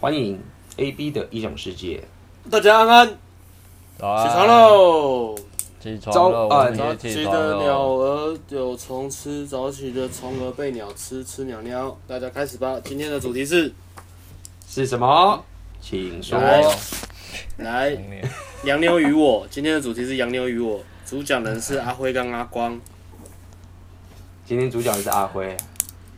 欢迎 AB 的异想世界。大家安安，啊、起床喽！起床早安早起的鸟儿有虫吃，早起的虫儿被鸟吃，吃鸟鸟。大家开始吧，今天的主题是是什么？请说。来，洋妞与我。今天的主题是洋妞与我，主讲人是阿辉跟阿光。今天主讲的是阿辉，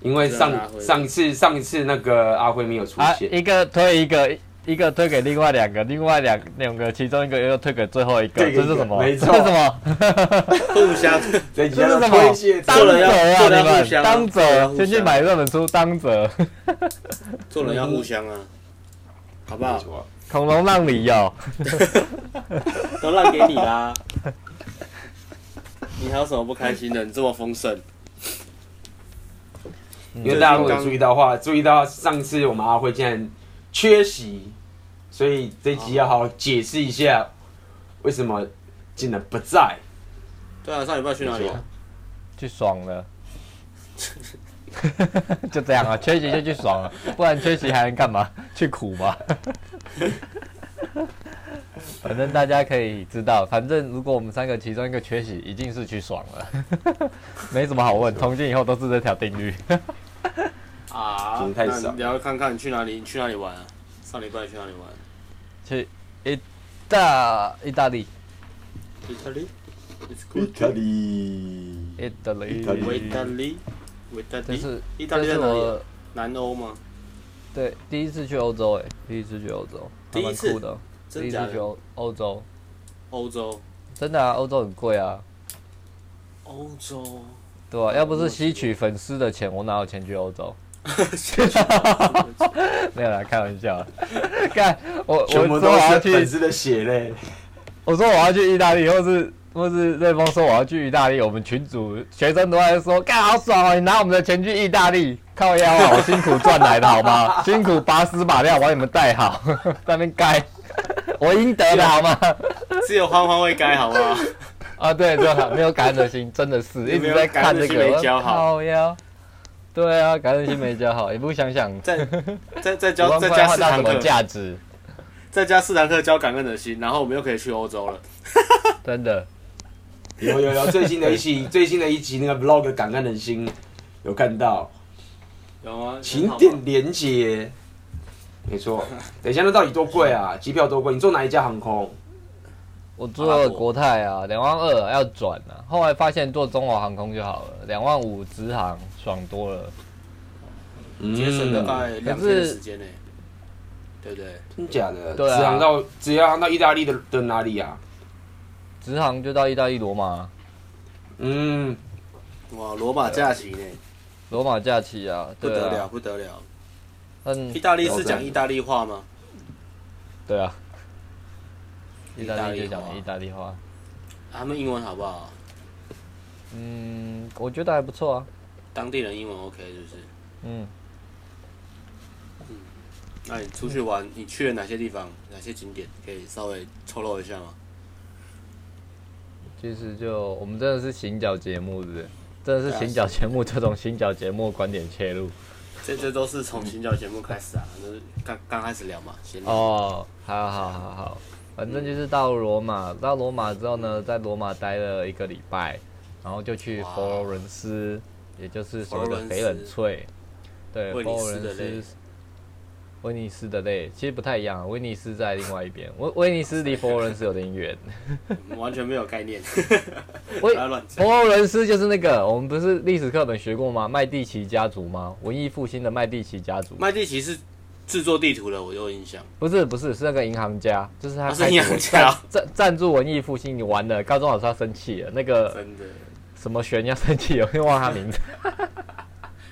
因为上上一次上一次那个阿辉没有出现，啊、一个推一个，一个推给另外两个，另外两两个其中一个又推给最后一个，这是什么？没错，这是什么？互相，这是什么？当责啊，你们当者，先去买这本书当者。做人要互相啊，好不好？恐龙让你要，都让给你啦。你还有什么不开心的？你这么丰盛。因为大家如果注意到的话，注意到上次我们阿辉竟然缺席，所以这集要好好解释一下为什么竟然不在。对啊，上礼拜去哪里啊？去爽了。就这样啊，缺席就去爽了，不然缺席还能干嘛？去苦吗？反正大家可以知道，反正如果我们三个其中一个缺席，一定是去爽了，没什么好问。从今以后都是这条定律。啊，太爽！那你要看看你去哪里？你去哪里玩啊？上礼拜去哪里玩？去意大意大利。意大利？意大利。意大利。意大利。意大利。这是意大利在哪里？南欧吗？对，第一次去欧洲诶，第一次去欧洲，第一次的，第一次去欧欧洲，欧洲，真的啊，欧洲很贵啊，欧洲，对啊，要不是吸取粉丝的钱，我哪有钱去欧洲？没有啦，开玩笑。看我，我说我要去粉丝的血泪。我说我要去意大利，或是或是瑞丰说我要去意大利，我们群主学生都在说，干好爽哦，你拿我们的钱去意大利。靠腰啊！我辛苦赚来的，好吗？辛苦拔丝马料把你们带好，在那边该，我应得的好吗？只有欢欢会该，好吗？啊，对，就好，没有感恩的心，真的是一直在看这个。好呀，对啊，感恩心没教好，也不想想再再再教再加四堂课价值，再加四堂课教感恩的心，然后我们又可以去欧洲了。真的，有有有最新的一期 最新的一集那个 vlog 感恩的心有看到。有啊，请点连结。没错，等一下，那到底多贵啊？机票多贵？你坐哪一家航空？我坐国泰啊，两万二要转啊。后来发现坐中华航空就好了，两万五直航爽多了。节省大概两天的时间呢，对不对？真假的？对啊。直航到直航到意大利的的哪里啊？直航就到意大利罗马。嗯，哇，罗马假期呢？罗马假期啊，不得了，不得了。嗯，意大利是讲意大利话吗？对啊，意大利就讲意大利话。他们英文好不好？嗯，我觉得还不错啊。当地人英文 OK 是不是？嗯。嗯，那你出去玩，你去了哪些地方？哪些景点？可以稍微透露一下吗？其实就我们真的是行脚节目，是不是？真的是行脚节目，这种行脚节目观点切入。这这都是从新教节目开始啊，就是刚刚开始聊嘛，先聊。哦，好好好好，反正就是到罗马，到罗马之后呢，在罗马待了一个礼拜，然后就去佛罗伦斯，也就是所谓的翡冷翠。对，佛罗伦斯。威尼斯的泪其实不太一样，威尼斯在另外一边，威威尼斯离佛罗伦斯有点远，完全没有概念。威佛罗伦斯就是那个，我们不是历史课本学过吗？麦地奇家族吗？文艺复兴的麦地奇家族。麦地奇是制作地图的，我有印象。不是不是，是那个银行家，就是他是银行家赞赞助文艺复兴，你完了，高中老师他生气了，那个真的什么玄要生气，我又忘他名字。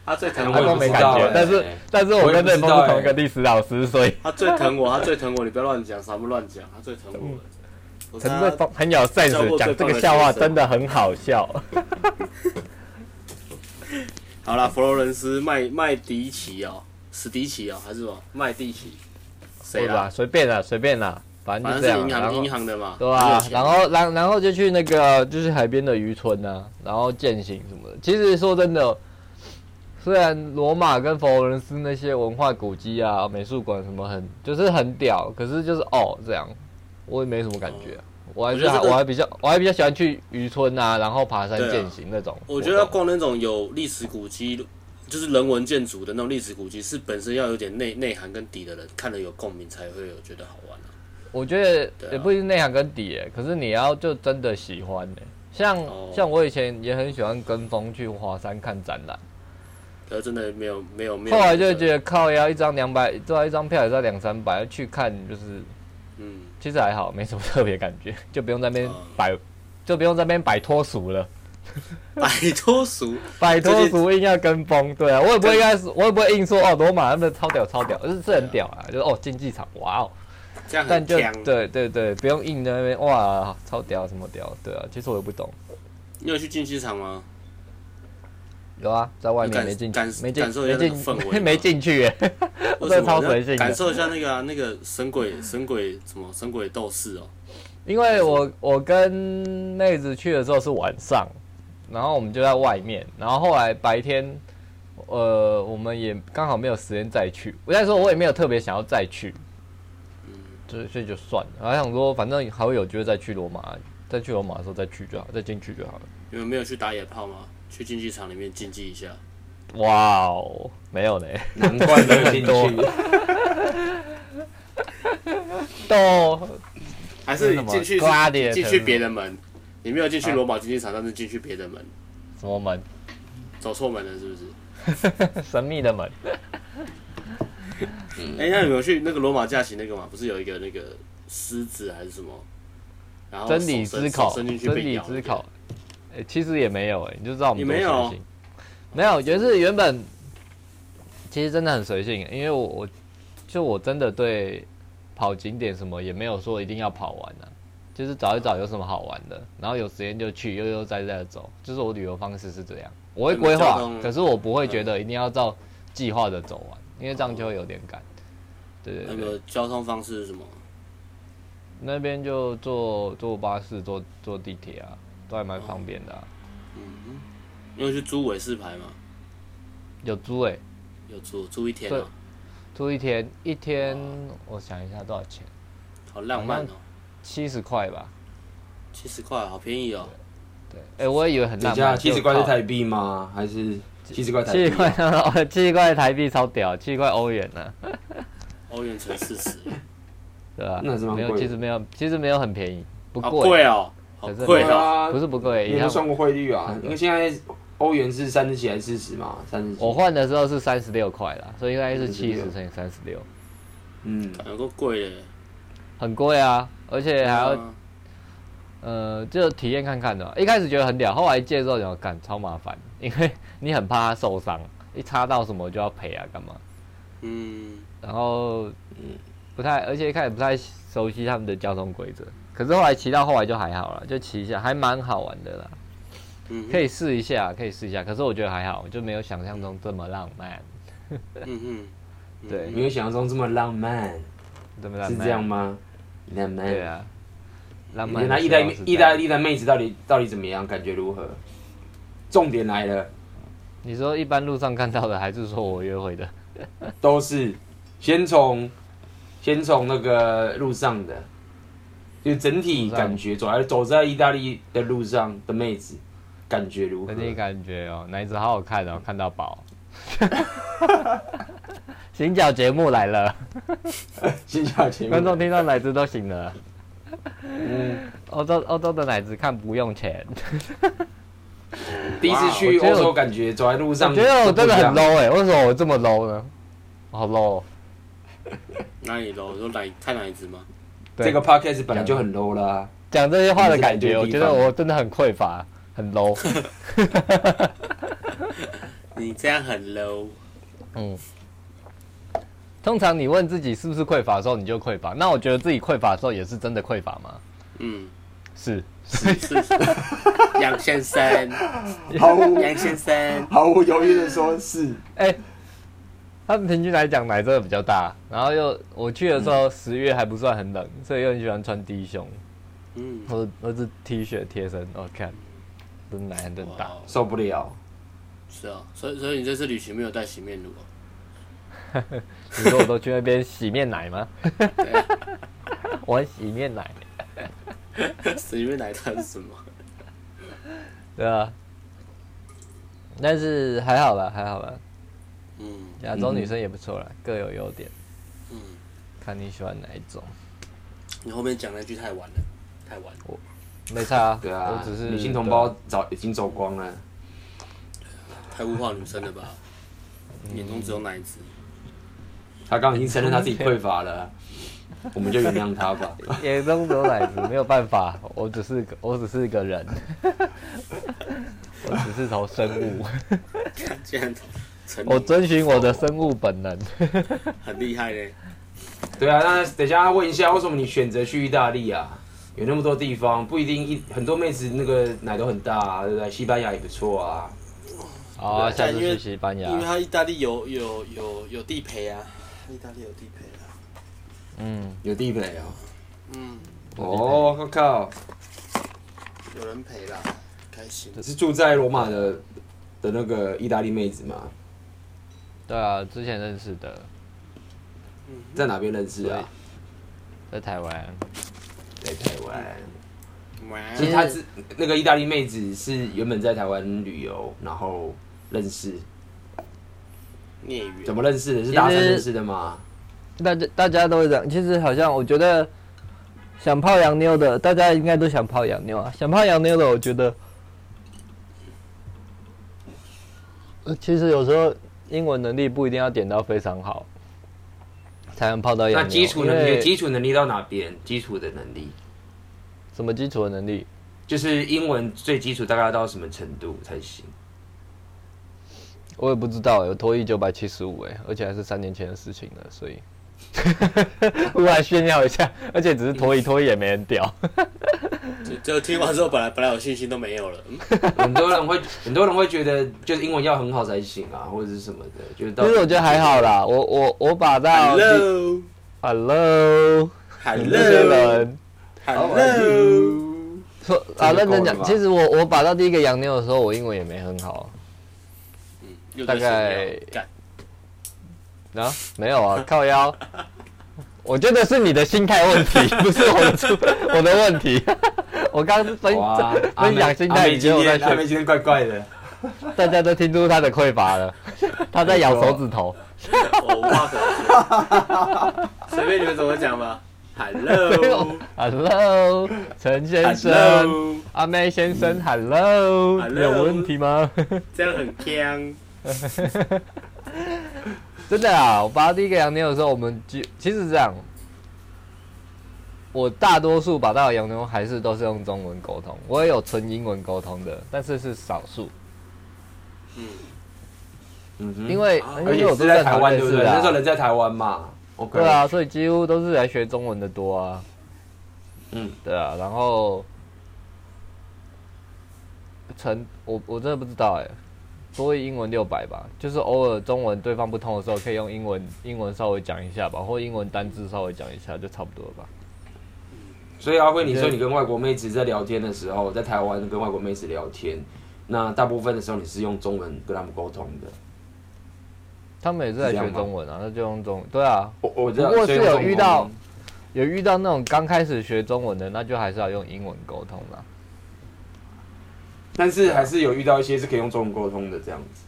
他最疼我，都没感觉，但是但是我跟瑞峰是同一个历史老师，所以他最疼我，他最疼我，你不要乱讲，什么乱讲，他最疼我。陈瑞峰很有 sense，讲这个笑话真的很好笑。好了，佛罗伦斯麦麦迪奇哦，史迪奇哦，还是什么麦蒂奇？谁啦？随便啦，随便啦，反正就这样。银行银行的嘛，对吧？然后然然后就去那个就是海边的渔村啊，然后践行什么的。其实说真的。虽然罗马跟佛罗伦斯那些文化古迹啊、美术馆什么很就是很屌，可是就是哦这样，我也没什么感觉、啊。我还是我，、这个、我还比较我还比较喜欢去渔村啊，然后爬山健行那种、啊。我觉得要逛那种有历史古迹，就是人文建筑的那种历史古迹，是本身要有点内内涵跟底的人看了有共鸣，才会有觉得好玩啊。我觉得也不一定内涵跟底，可是你要就真的喜欢像、哦、像我以前也很喜欢跟风去华山看展览，可是真的没有没有没有。后来就觉得靠，要一张两百，对啊，一张票也要两三百，去看就是，嗯，其实还好，没什么特别感觉，就不用在那边摆，就不用在那边摆脱俗了。摆脱俗，摆脱俗硬要跟风，对啊，我也不会应该是，我也不会硬说哦，罗马那边超屌超屌，就是是很屌啊，就是哦竞技场，哇哦。这样但就对对对，不用硬在那边哇，超屌什么屌，对啊，其实我也不懂。你有去竞技场吗？有啊，在外面没进，没进，感受一下那种氛围，没进去耶。我真的超随性。感受一下那个啊，那个神鬼神鬼什么神鬼斗士哦。因为我我跟妹子去的时候是晚上，然后我们就在外面，然后后来白天，呃，我们也刚好没有时间再去。我在说，我也没有特别想要再去。所以所以就算了，还想说反正还会有机会再去罗马，再去罗马的时候再去就好，再进去就好了。你们没有去打野炮吗？去竞技场里面竞技一下？哇哦，没有呢，难怪没有 进去。都还是你进去进去别的门？你没有进去罗马竞技场，但是进去别的门。什么门？走错门了是不是？神秘的门。哎、欸，那有没有去那个罗马假期那个嘛？不是有一个那个狮子还是什么？然后真理之考，真理之考。其实也没有哎、欸，你就知道我们多随性。没有，就是原本其实真的很随性，因为我我就我真的对跑景点什么也没有说一定要跑完的、啊，就是找一找有什么好玩的，然后有时间就去，悠悠哉哉的走。就是我旅游方式是这样，我会规划，可是我不会觉得一定要照计划的走完。因为这样就会有点赶，对对对。那个交通方式是什么？那边就坐坐巴士、坐坐地铁啊，都还蛮方便的、啊。嗯嗯。你有去租尾四牌嘛？有租诶、欸。有租租一天吗？租一天，一天我想一下多少钱？好浪漫哦。七十块吧。七十块，好便宜哦。对。哎、欸，我也以为很浪漫。七十块是台币吗？还是？七十块台币，七十块，七十块台币超屌，七十块欧元呢？欧元乘四十，对吧？那是蛮贵。没有，其实没有，其实没有很便宜，不贵。贵哦，贵啊！不是不贵，你有算过汇率啊？因为现在欧元是三十几还是四十嘛？三十。我换的时候是三十六块啦，所以应该是七十乘以三十六。嗯，有个贵耶，很贵啊，而且还要。呃，就体验看看的，一开始觉得很屌，后来借之后就干超麻烦，因为你很怕它受伤，一擦到什么就要赔啊，干嘛？嗯，然后嗯，不太，而且一开始不太熟悉他们的交通规则，可是后来骑到后来就还好了，就骑一下还蛮好玩的啦，嗯，可以试一下，可以试一下，可是我觉得还好，就没有想象中这么浪漫，嗯嗯，对，没有想象中这么浪漫，这么浪漫。是这样吗？浪漫，对啊。浪漫那意大意大利的妹子到底到底怎么样？感觉如何？重点来了，你说一般路上看到的，还是说我约会的？都是，先从先从那个路上的，就整体感觉走在走在意大利的路上的妹子，感觉如何？整体感觉哦，奶子好好看哦，看到饱。行脚节目来了，行脚节目，观众听到奶子都醒了。嗯，欧洲欧洲的奶子看不用钱。第一次去欧洲，感觉走在路上，我觉得我真的很 low 哎、欸，为什么我这么 low 呢？好 low。哪里 low？说奶看奶子吗？这个 podcast 本来就很 low 啦。讲这些话的感觉，我觉得我真的很匮乏，很 low。你这样很 low。嗯。通常你问自己是不是匮乏的时候，你就匮乏。那我觉得自己匮乏的时候，也是真的匮乏吗？嗯，是是是。杨先生，毫无杨先生毫无犹豫的说是。哎、欸，他们平均来讲奶真的比较大，然后又我去的时候十月还不算很冷，所以又很喜欢穿低胸，嗯，或者或是 T 恤贴身。我、哦、看，真奶很大，受不了。是啊，所以所以你这次旅行没有带洗面乳哦？你说我都去那边洗面奶吗？对啊，玩洗面奶。洗面奶它是什么？对啊，但是还好吧，还好吧。嗯，亚洲女生也不错啦，各有优点。嗯，看你喜欢哪一种。你后面讲那句太晚了，太晚了。我没差啊，对啊，我只是女性同胞早已经走光了。太物化女生了吧？眼中只有奶子。他刚刚已经承认他自己匮乏了，我们就原谅他吧。眼中只有奶子，没有办法，我只是个，我只是一个人，我只是头生物。竟然。我遵循我的生物本能，很厉害嘞。对啊，那等一下问一下，为什么你选择去意大利啊？有那么多地方，不一定一很多妹子那个奶都很大啊，对不对？西班牙也不错啊。啊，下次去西班牙。因为他意大利有有有有地陪啊，意大利有地陪啊。嗯，有地陪啊。嗯。哦，我靠。有人陪啦，开心。是住在罗马的的那个意大利妹子吗？对啊，之前认识的，在哪边认识啊？在台湾，在台湾。其实他是那个意大利妹子，是原本在台湾旅游，然后认识。孽缘。怎么认识的？是大三认识的吗？大家大家都会这样。其实好像我觉得，想泡洋妞的，大家应该都想泡洋妞啊。想泡洋妞的，我觉得，其实有时候。英文能力不一定要点到非常好，才能泡到。那基础能力，基础能力到哪边？基础的能力？什么基础的能力？就是英文最基础大概要到什么程度才行？我也不知道，有脱衣九百七十五哎，而且还是三年前的事情了，所以，我来炫耀一下，而且只是脱衣脱衣也没人屌。就听完之后，本来本来有信心都没有了。很多人会，很多人会觉得，就是英文要很好才行啊，或者是什么的。就是，其实我觉得还好啦，我我我把到 Hello，Hello，这些人，Hello，说啊，认真讲，其实我我把到第一个洋妞的时候，我英文也没很好。嗯，大概啊，没有啊，靠腰。我觉得是你的心态问题，不是我的出我的问题。我刚刚分分享心态，你觉得我在学？阿妹今天怪怪的，大家都听出他的匮乏了，他在咬手指头。我无话可说，随便你们怎么讲吧。Hello，Hello，陈先生，阿妹先生，Hello，有问题吗？这样很锵。真的啊！我拔第一个洋妞的时候，我们就其实是这样。我大多数拔到的洋妞还是都是用中文沟通，我也有纯英文沟通的，但是是少数。嗯嗯，因为因为我都在台湾，对不对？那时候人在台湾嘛。对啊，所以几乎都是来学中文的多啊。嗯，对啊，然后成我我真的不知道哎、欸。多益英文六百吧，就是偶尔中文对方不通的时候，可以用英文英文稍微讲一下吧，或英文单字稍微讲一下，就差不多了吧。所以阿辉，你说你跟外国妹子在聊天的时候，在台湾跟外国妹子聊天，那大部分的时候你是用中文跟他们沟通的？他们也是在学中文啊，那就用中文。对啊，我我不过是有遇到有遇到那种刚开始学中文的，那就还是要用英文沟通啦。但是还是有遇到一些是可以用中文沟通的这样子，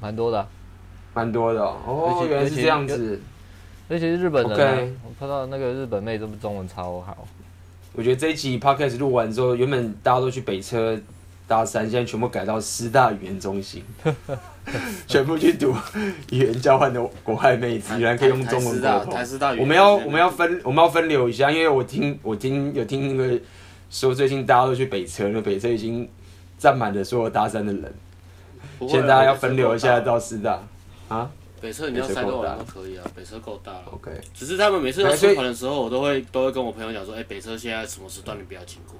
蛮多的、啊，蛮多的哦。哦，原来是这样子。尤其是日本人、啊，Okay. 我看到那个日本妹，都中文超好。我觉得这一集 podcast 录完之后，原本大家都去北车大三，现在全部改到师大语言中心，全部去读语言交换的国外妹子，原来可以用中文沟通。我们要我们要分我们要分流一下，因为我听我听有听那个。说最近大家都去北车，那北车已经站满了所有大三的人。现在大家要分流一下到师大啊。北车你要塞多少都可以啊，北车够大了。OK。只是他们每次要出团的时候，我都会都会跟我朋友讲说，哎、欸，北车现在什么时段你不要经过。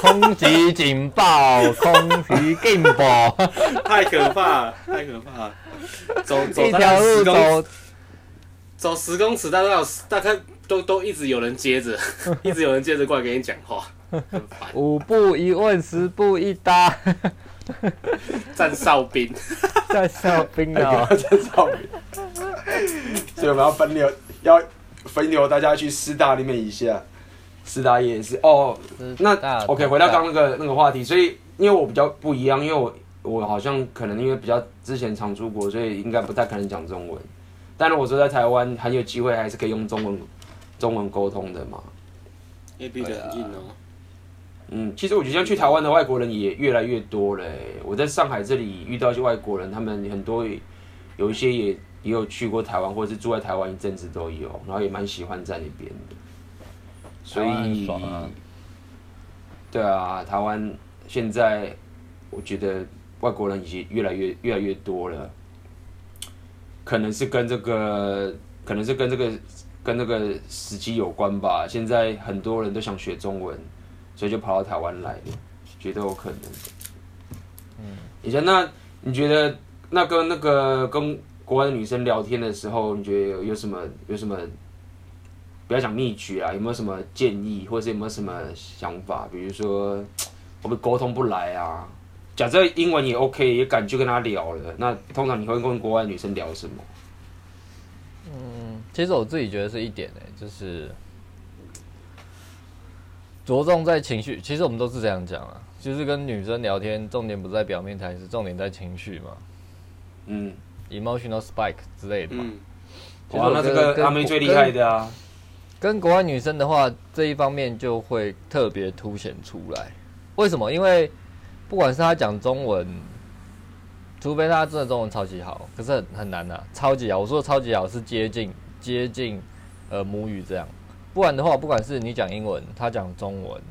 空袭警报！空袭警报！太可怕了，太可怕了。走走一条路走走十公尺，大概有大概。都都一直有人接着，一直有人接着过来给你讲话。五步一问，十步一答。站哨兵，站哨兵啊！站哨兵。所以我们要分流，要分流大家去师大里面一下。师大也是哦，那 OK，回到刚刚那个那个话题，所以因为我比较不一样，因为我我好像可能因为比较之前常出国，所以应该不太可能讲中文。但是我说在台湾很有机会，还是可以用中文中文沟通的嘛。也比较硬哦。嗯，其实我觉得像去台湾的外国人也越来越多了。我在上海这里遇到一些外国人，他们很多有一些也也有去过台湾，或者是住在台湾一阵子都有，然后也蛮喜欢在那边的。所以，啊对啊，台湾现在我觉得外国人已经越来越越来越多了，可能是跟这个，可能是跟这个跟那个时机有关吧。现在很多人都想学中文，所以就跑到台湾来了，觉得有可能。嗯，以前那你觉得那跟那个跟国外的女生聊天的时候，你觉得有有什么有什么？不要讲秘诀啊，有没有什么建议，或者是有没有什么想法？比如说，我们沟通不来啊，假设英文也 OK，也敢去跟他聊了。那通常你会跟国外女生聊什么？嗯，其实我自己觉得是一点呢，就是着重在情绪。其实我们都是这样讲啊，就是跟女生聊天，重点不在表面台词，重点在情绪嘛。嗯，emotional spike 之类的嘛。嗯，哇，那这个阿妹最厉害的啊。跟国外女生的话，这一方面就会特别凸显出来。为什么？因为不管是她讲中文，除非他真的中文超级好，可是很很难啊，超级好。我说的超级好是接近接近呃母语这样，不然的话，不管是你讲英文，他讲中文，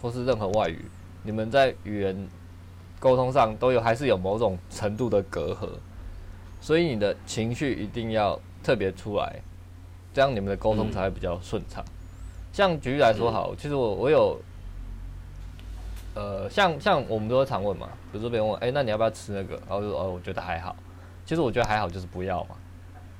或是任何外语，你们在语言沟通上都有还是有某种程度的隔阂，所以你的情绪一定要特别出来。这样你们的沟通才会比较顺畅。像举例来说好，其实我我有，呃，像像我们都会常问嘛，比如说别人问，哎，那你要不要吃那个？然后就说，哦，我觉得还好。其实我觉得还好就是不要嘛。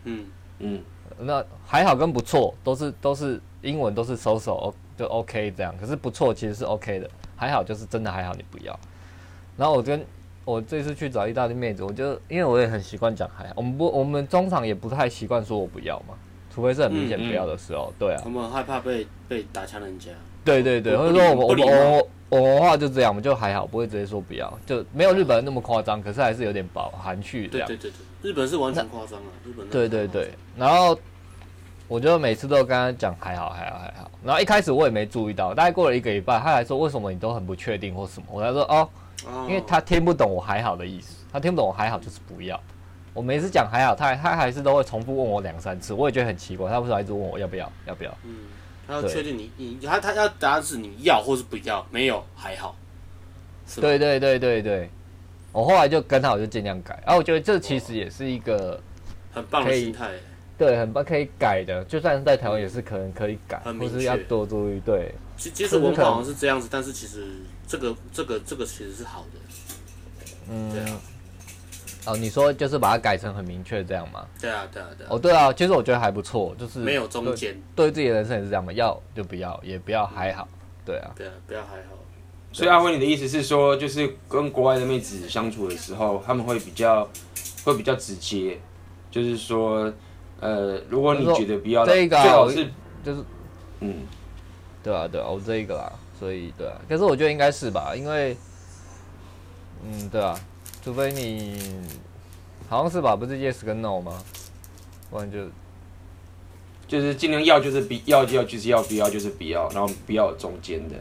嗯嗯，那还好跟不错都是都是英文都是 so so 就 OK 这样，可是不错其实是 OK 的，还好就是真的还好你不要。然后我跟我这次去找意大利妹子，我就因为我也很习惯讲还好，我们不我们中场也不太习惯说我不要嘛。除非是很明显不要的时候，嗯嗯、对啊。我们害怕被被打枪人家。对对对，或者说我们我们我我们话就这样，我们就还好，不会直接说不要，就没有日本人那么夸张，可是还是有点饱含蓄这样。对对对，日本是完全夸张啊，日本。对对对，然后我就每次都跟他讲还好还好还好，然后一开始我也没注意到，大概过了一个礼拜，他还说为什么你都很不确定或什么，我才说哦，因为他听不懂我还好的意思，他听不懂我还好就是不要。我每次讲还好，他他还是都会重复问我两三次，我也觉得很奇怪，他为什么一直问我要不要要不要？嗯，他要确定你你他他要答案是你要或是不要，没有还好。对对对对对，我后来就跟他我就尽量改，然后我觉得这其实也是一个很棒的心态，对，很棒可以改的，就算是在台湾也是可能可以改，或是要多注意。对，其其实文化好像是这样子，但是其实这个这个这个其实是好的，嗯，对啊。哦，你说就是把它改成很明确这样吗？对啊，对啊，对啊。哦，对啊，其实我觉得还不错，就是没有中间，对自己的人生也是这样嘛，要就不要，也不要还好，对啊。对啊，不要还好。所以阿辉，你的意思是说，就是跟国外的妹子相处的时候，他们会比较会比较直接，就是说，呃，如果你觉得不要，这个最好是就是，嗯，对啊，对啊，我这一个啦，所以对啊，可是我觉得应该是吧，因为，嗯，对啊。除非你好像是吧，不是 yes 跟 no 吗？不然就就是尽量要就是不要就要就是要不要就是不要，然后不要中间的。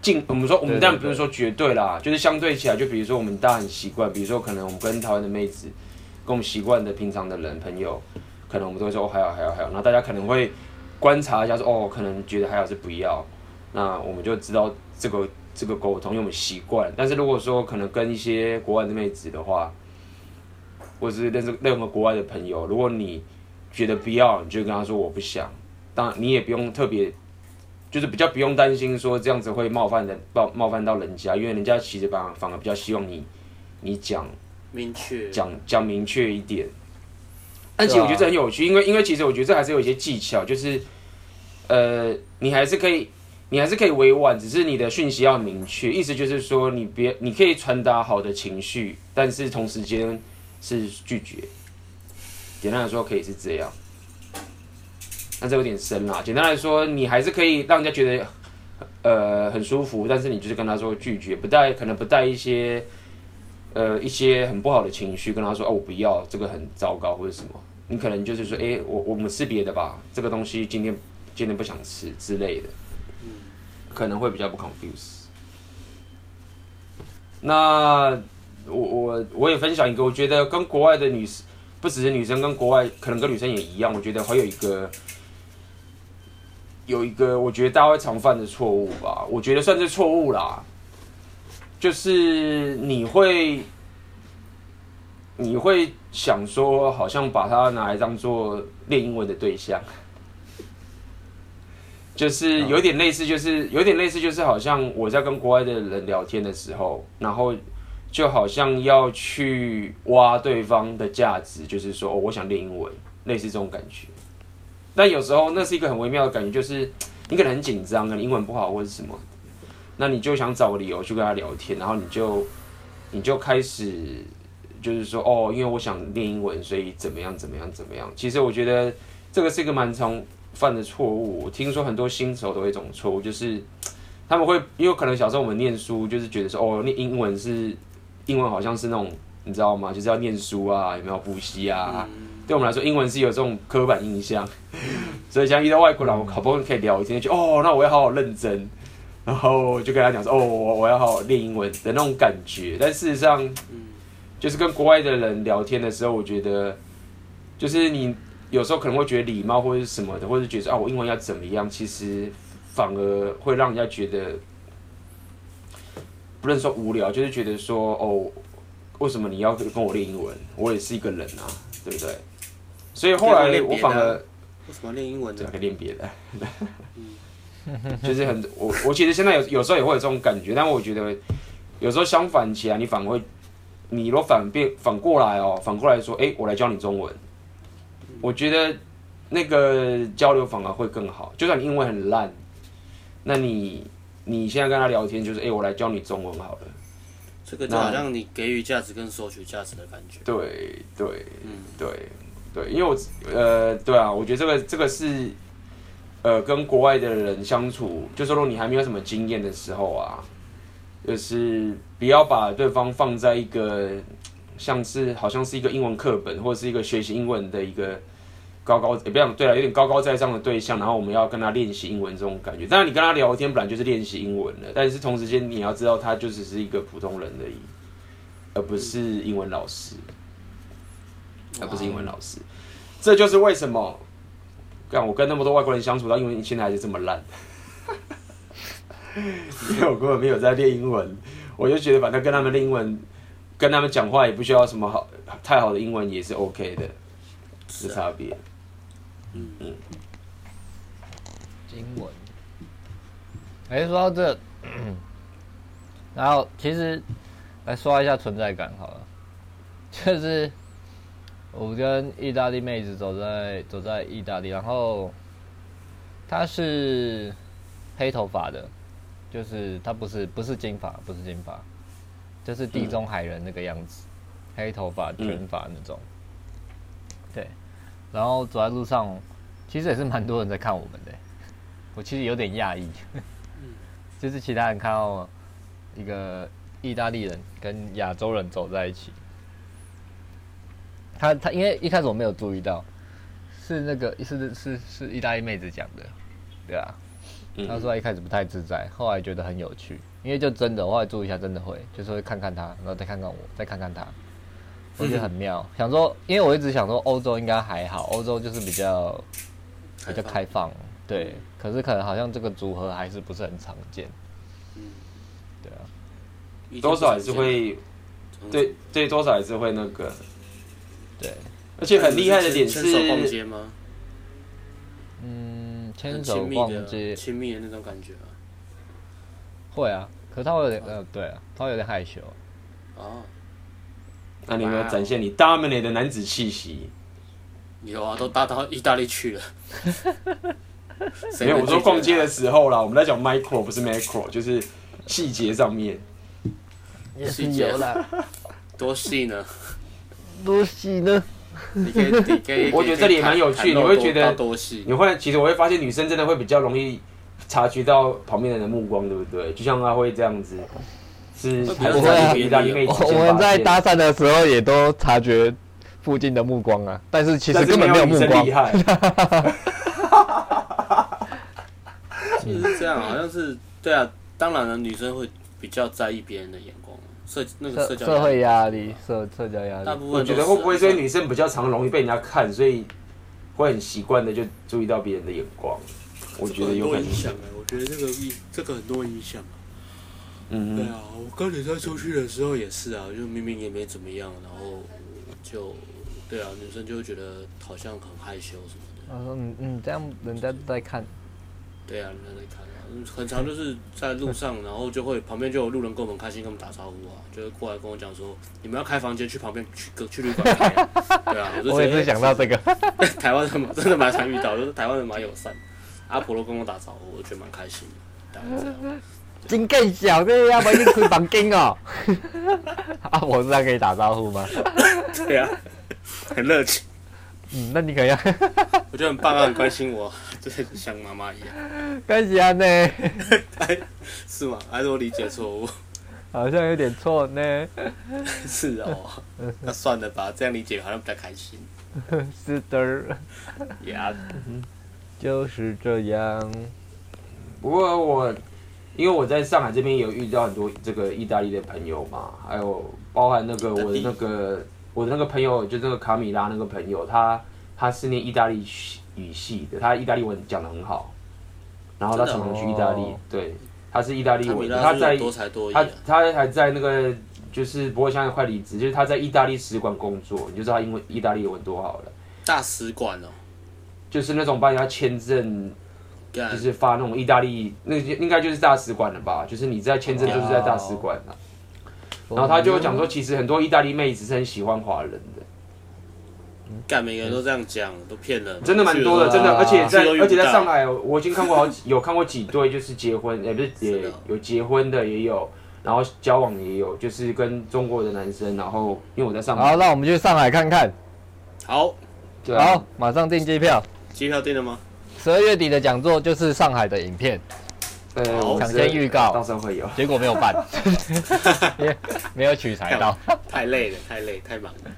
尽我们说我们当然不是说绝对啦，就是相对起来，就比如说我们大家很习惯，比如说可能我们跟台湾的妹子，跟我们习惯的平常的人朋友，可能我们都会说哦还好还好还好，那大家可能会观察一下说哦可能觉得还好是不要，那我们就知道这个。这个沟通，因为我们习惯。但是如果说可能跟一些国外的妹子的话，或者是认识任何国外的朋友，如果你觉得不要，你就跟他说我不想。当然你也不用特别，就是比较不用担心说这样子会冒犯人，冒冒犯到人家，因为人家其实反而反而比较希望你你讲明确，讲讲明确一点。但其实我觉得这很有趣，因为因为其实我觉得这还是有一些技巧，就是呃，你还是可以。你还是可以委婉，只是你的讯息要明确，意思就是说你别你可以传达好的情绪，但是同时间是拒绝。简单的说，可以是这样。那这有点深啦。简单来说，你还是可以让人家觉得呃很舒服，但是你就是跟他说拒绝，不带可能不带一些呃一些很不好的情绪，跟他说哦我不要这个很糟糕或者什么。你可能就是说，哎、欸，我我们吃别的吧，这个东西今天今天不想吃之类的，可能会比较不 confuse。那我我我也分享一个，我觉得跟国外的女生，不只是女生，跟国外可能跟女生也一样，我觉得还有一个有一个，我觉得大家会常犯的错误吧，我觉得算是错误啦，就是你会。你会想说，好像把它拿来当做练英文的对象，就是有点类似，就是有点类似，就是好像我在跟国外的人聊天的时候，然后就好像要去挖对方的价值，就是说，我想练英文，类似这种感觉。但有时候那是一个很微妙的感觉，就是你可能很紧张啊，你英文不好或者什么，那你就想找个理由去跟他聊天，然后你就你就开始。就是说，哦，因为我想练英文，所以怎么样，怎么样，怎么样。其实我觉得这个是一个蛮常犯的错误。我听说很多新手都会这种错误，就是他们会因为可能小时候我们念书，就是觉得说，哦，念英文是英文好像是那种，你知道吗？就是要念书啊，有没有补习啊？对我们来说，英文是有这种刻板印象。所以像遇到外国人，我好不容易可以聊一天，就哦，那我要好好认真，然后就跟他讲说，哦，我我要好好练英文的那种感觉。但事实上，就是跟国外的人聊天的时候，我觉得，就是你有时候可能会觉得礼貌或者是什么的，或者觉得啊，我英文要怎么样，其实反而会让人家觉得，不能说无聊，就是觉得说哦，为什么你要跟我练英文？我也是一个人啊，对不对？所以后来我反而为什么练英文呢？可以练别的，就是很我我其实现在有有时候也会有这种感觉，但我觉得有时候相反起来，你反而会。你若反变反过来哦，反过来说，哎、欸，我来教你中文，我觉得那个交流反而会更好。就算你英文很烂，那你你现在跟他聊天，就是哎、欸，我来教你中文好了。这个就好像你给予价值跟索取价值的感觉。对对，嗯，对对，因为我呃，对啊，我觉得这个这个是呃，跟国外的人相处，就是说你还没有什么经验的时候啊。就是不要把对方放在一个像是好像是一个英文课本或者是一个学习英文的一个高高也不要对了，有点高高在上的对象，然后我们要跟他练习英文这种感觉。当然你跟他聊天本来就是练习英文的，但是同时间你要知道他就只是一个普通人而已，而不是英文老师，而不是英文老师。这就是为什么，看我跟那么多外国人相处到英文现在还是这么烂。因为我根本没有在练英文，我就觉得反正跟他们练英文，跟他们讲话也不需要什么好太好的英文也是 OK 的，是差别。嗯嗯。英文。哎，说到这，然后其实来刷一下存在感好了，就是我跟意大利妹子走在走在意大利，然后她是黑头发的。就是她不是不是金发，不是金发，就是地中海人那个样子，嗯、黑头发卷发那种。对，然后走在路上，其实也是蛮多人在看我们的，我其实有点讶异，就是其他人看到一个意大利人跟亚洲人走在一起，他他因为一开始我没有注意到，是那个是是是意大利妹子讲的，对啊。他说他一开始不太自在，后来觉得很有趣，因为就真的，我后来注意一下，真的会，就是会看看他，然后再看看我，再看看他，我觉得很妙。想说，因为我一直想说欧洲应该还好，欧洲就是比较比较开放，对。可是可能好像这个组合还是不是很常见。嗯，对啊，多少还是会，对对，多少还是会那个，对。而且很厉害的点是，嗯。牵手逛街，亲密的那种感觉啊，会啊，可是他会有点，呃，对啊，他会有点害羞。哦，那你有没有展现你 dominate 的男子气息？有啊，都搭到意大利去了。没有，我说逛街的时候啦，我们在讲 micro 不是 macro，就是细节上面。也是有啦，多细呢？多细呢？你可以，你可以。我觉得这里也蛮有趣，你会觉得多细？你会其实我会发现女生真的会比较容易察觉到旁边人的目光，对不对？就像她会这样子，是还是在意大利妹子。我们在搭讪的时候也都察觉附近的目光啊，但是其实根本没有目光。其实是这样，好像是对啊。当然了，女生会比较在意别人的眼光。社那个社交社会压力，社社交压力。大部分我觉得会不会是因为女生比较常容易被人家看，所以会很习惯的就注意到别人的眼光？我觉得有很影响哎，我觉得这个影这个很多影响。嗯，对啊，我跟女生出去的时候也是啊，就明明也没怎么样，然后就对啊，女生就会觉得好像很害羞什么的。他说嗯嗯，这样人家都在看。对啊，人家在看。很常就是在路上，然后就会旁边就有路人跟我们开心，跟我们打招呼啊，就会过来跟我讲说，你们要开房间去旁边去个去旅馆开啊。对啊，我，我也是想到这个。台湾人真的蛮常遇到，就是台湾人蛮友善，阿婆都跟我打招呼，我觉得蛮开心的。真更小，这要不要去开房间哦？阿婆是这样可以打招呼吗？对啊，很热情。嗯，那你可以啊。我觉得很棒啊，很关心我，就是像妈妈一样。关系啊呢？是吗？还是我理解错误？好像有点错呢。是哦，那算了吧，这样理解好像比较开心。是的。呀，就是这样。不过我，因为我在上海这边有遇到很多这个意大利的朋友嘛，还有包含那个我的那个。我的那个朋友，就那个卡米拉那个朋友，他他是念意大利语系的，他意大利文讲的很好，然后他常常去意大利，对，他是意大利文，他在他他还在那个就是不过现在快离职，就是他在意大利使馆工作，你就知道他英文意大利文多好了。大使馆哦，就是那种帮人家签证，就是发那种意大利，那应该就是大使馆了吧？就是你在签证就是在大使馆了。然后他就讲说，其实很多意大利妹子是很喜欢华人的。干，每个人都这样讲，都骗人。真的蛮多的，真的，而且在而且在上海，我已经看过好几，有看过几对，就是结婚，也不是也有结婚的也有，然后交往也有，就是跟中国的男生，然后因为我在上海。好，那我们去上海看看。好，好，马上订机票。机票订了吗？十二月底的讲座就是上海的影片。呃抢先预告，到时候会有，结果没有办，没有取材到，太累了，太累，太忙了。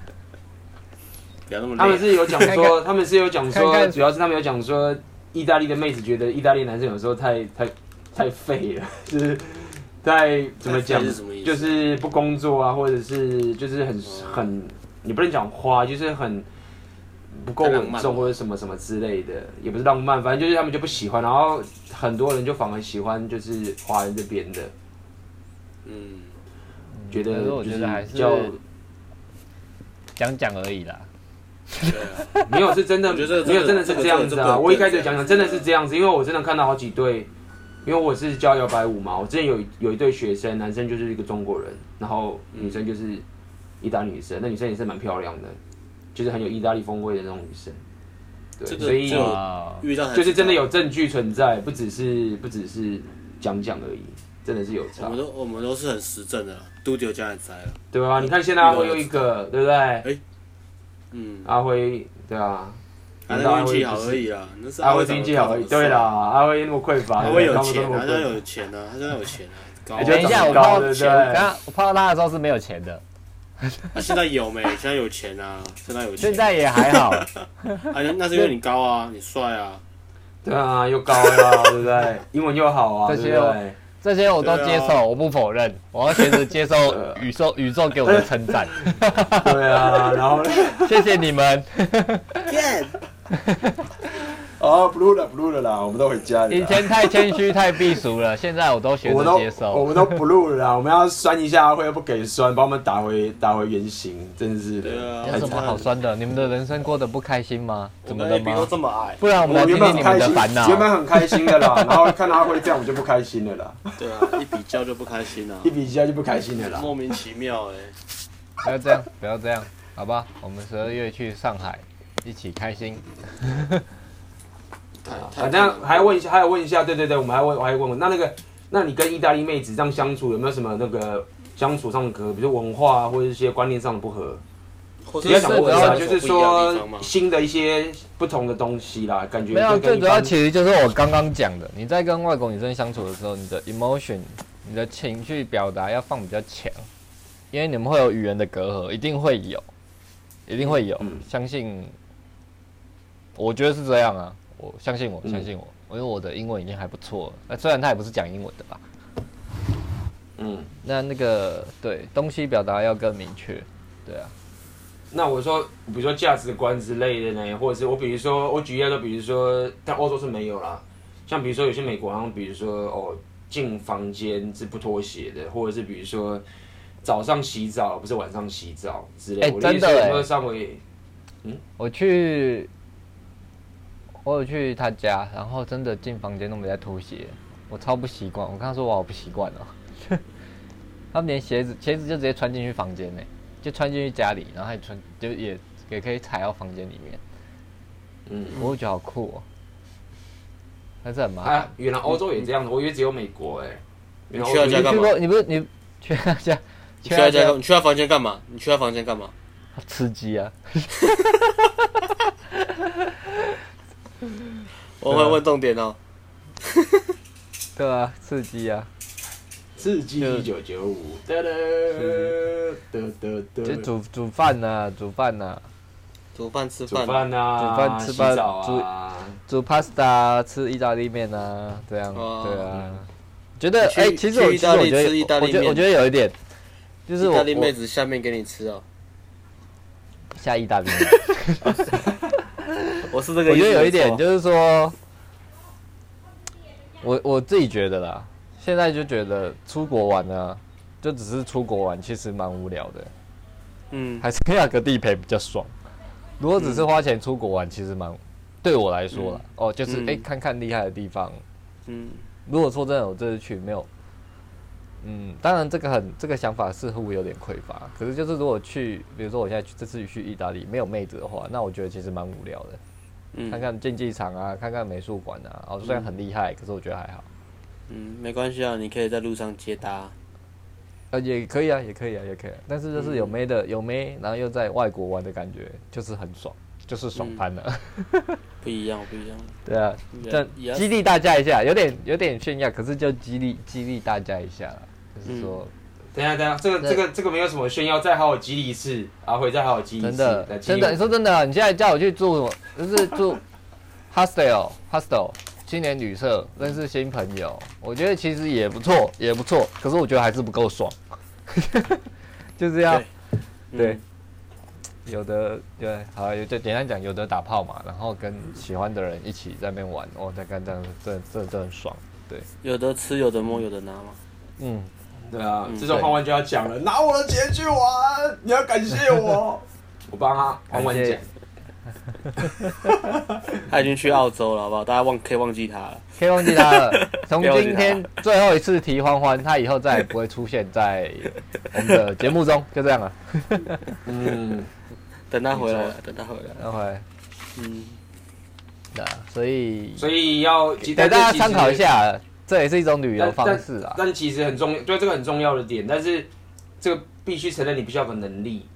不要那么累。他们是有讲说，他们是有讲说，主要是他们有讲说，意大利的妹子觉得意大利男生有时候太太太废了，就是太怎么讲，就是不工作啊，或者是就是很很，你不能讲花，就是很。不够稳重或者什么什么之类的，也不是浪漫，反正就是他们就不喜欢，然后很多人就反而喜欢就是华人这边的，嗯，觉得就是还是讲讲而已啦，对啊，没有是真的，没有真的是这样子啊，我一开始讲讲真的是这样子，因为我真的看到好几对，因为我是教摇摆舞嘛，我之前有有一对学生，男生就是一个中国人，然后女生就是意大利女生，那女生也是蛮漂亮的。就是很有意大利风味的那种女生，对，所以遇到就是真的有证据存在，不只是不只是讲讲而已，真的是有差。我们都我们都是很实证的，都丢家也栽了，对啊，你看现在会有一个，对不对？哎，嗯，阿辉，对啊，阿辉运气好而已啊，阿辉运气好而已，对啦，阿辉那么匮乏，阿辉有钱，他真有钱啊，他真的有钱啊。等一下，我碰到钱，刚刚我碰到他的时候是没有钱的。那 现在有没？现在有钱啊！现在有钱。现在也还好。啊，那是因为你高啊，你帅啊。对啊，又高啊，对不对？英文又好啊，这些这些我都接受，我不否认。我要学着接受 宇宙宇宙给我的称赞。对啊，然后 谢谢你们。哦，blue 了，blue 了啦，我们都回家了。以前太谦虚、太避俗了，现在我都学着接受。我们都 blue 了啦，我们要酸一下，会不给酸，把我们打回打回原形，真的是。对啊。有什么好酸的？你们的人生过得不开心吗？怎么了吗？都这么矮。不然我们来听听你们的烦恼。原本很开心的啦，然后看到他会这样，我就不开心了啦。对啊，一比较就不开心了。一比较就不开心了啦。莫名其妙哎。不要这样，不要这样，好吧？我们十二月去上海，一起开心。太反正还要问一下，还要问一下，对对对，我们还问，还要问问，那那个，那你跟意大利妹子这样相处，有没有什么那个相处上的隔阂，比如文化或者一些观念上的不合？或者比较想问一下，是就是说新的一些不同的东西啦，感觉没有，最主要其实就是我刚刚讲的，你在跟外国女生相处的时候，你的 emotion，你的情绪表达要放比较强，因为你们会有语言的隔阂，一定会有，一定会有，嗯、相信，我觉得是这样啊，我相信我，相信我，因为我的英文已经还不错了，那虽然他也不是讲英文的吧，嗯，那那个对东西表达要更明确，对啊。那我说，比如说价值观之类的呢，或者是我比如说我举例子，比如说在欧洲是没有啦，像比如说有些美国好像比如说哦进房间是不脱鞋的，或者是比如说早上洗澡不是晚上洗澡之类的。哎、欸，真的哎、欸。稍微，嗯，我去，我有去他家，然后真的进房间都没在脱鞋，我超不习惯。我跟他说我好不习惯哦，他们连鞋子鞋子就直接穿进去房间呢。就穿进去家里，然后还穿，就也也可以踩到房间里面。嗯，我会觉得好酷哦、喔，还是很麻烦、啊。原来欧洲也这样子，我以为只有美国哎、欸。你去他家干嘛？你不是你去他家？去他家？你去他房间干嘛？你去他房间干嘛？吃鸡啊！我会问重点哦、喔。对啊，刺激啊！刺激一九九五，哒哒就煮煮饭呐，煮饭呐，煮饭吃饭，煮饭呐，煮饭吃饭，煮煮 pasta，吃意大利面呐，这样，对啊。觉得哎，其实我其实我觉得，我觉得我觉得有一点，就是意大利妹子下面给你吃哦，下意大利面。我是这个，我觉得有一点就是说，我我自己觉得啦。现在就觉得出国玩呢，就只是出国玩，其实蛮无聊的。嗯，还是亚个地陪比较爽。如果只是花钱出国玩，其实蛮对我来说啦，哦，就是哎，看看厉害的地方。嗯，如果说真的我这次去没有，嗯，当然这个很这个想法似乎有点匮乏。可是就是如果去，比如说我现在去这次去意大利没有妹子的话，那我觉得其实蛮无聊的。嗯，看看竞技场啊，看看美术馆啊，哦，虽然很厉害，可是我觉得还好。嗯，没关系啊，你可以在路上接搭，呃，也可以啊，也可以啊，也可以啊。但是就是有妹的，有妹，然后又在外国玩的感觉，就是很爽，就是爽翻了。嗯、不一样，不一样。对啊，这激励大家一下，有点有点炫耀，可是就激励激励大家一下，就是说，嗯、等下等下，这个这个这个没有什么炫耀，再好好激励一次，阿辉再好好激励一次。真的真的，你说真的，你现在叫我去住什么？就是住 hostel hostel。青年旅社认识新朋友，我觉得其实也不错，也不错。可是我觉得还是不够爽，就这样。对，有的对，好，就简单讲，有的打炮嘛，然后跟喜欢的人一起在那边玩，哦，在干这样，这这这很爽。对，有的吃，有的摸，有的拿吗。嗯，对啊，这种换完就要讲了，拿我的钱去玩，你要感谢我，我帮他换完讲。他已经去澳洲了，好不好？大家忘可以忘记他了，可以忘记他了。从今天最后一次提欢欢，他以后再也不会出现在我们的节目中，就这样了。嗯，等他回来，等他回来，等回来。嗯，对啊，所以所以要给大家参考一下，这也是一种旅游方式啊。但其实很重要，对这个很重要的点，但是这个必须承认，你必须要有能力。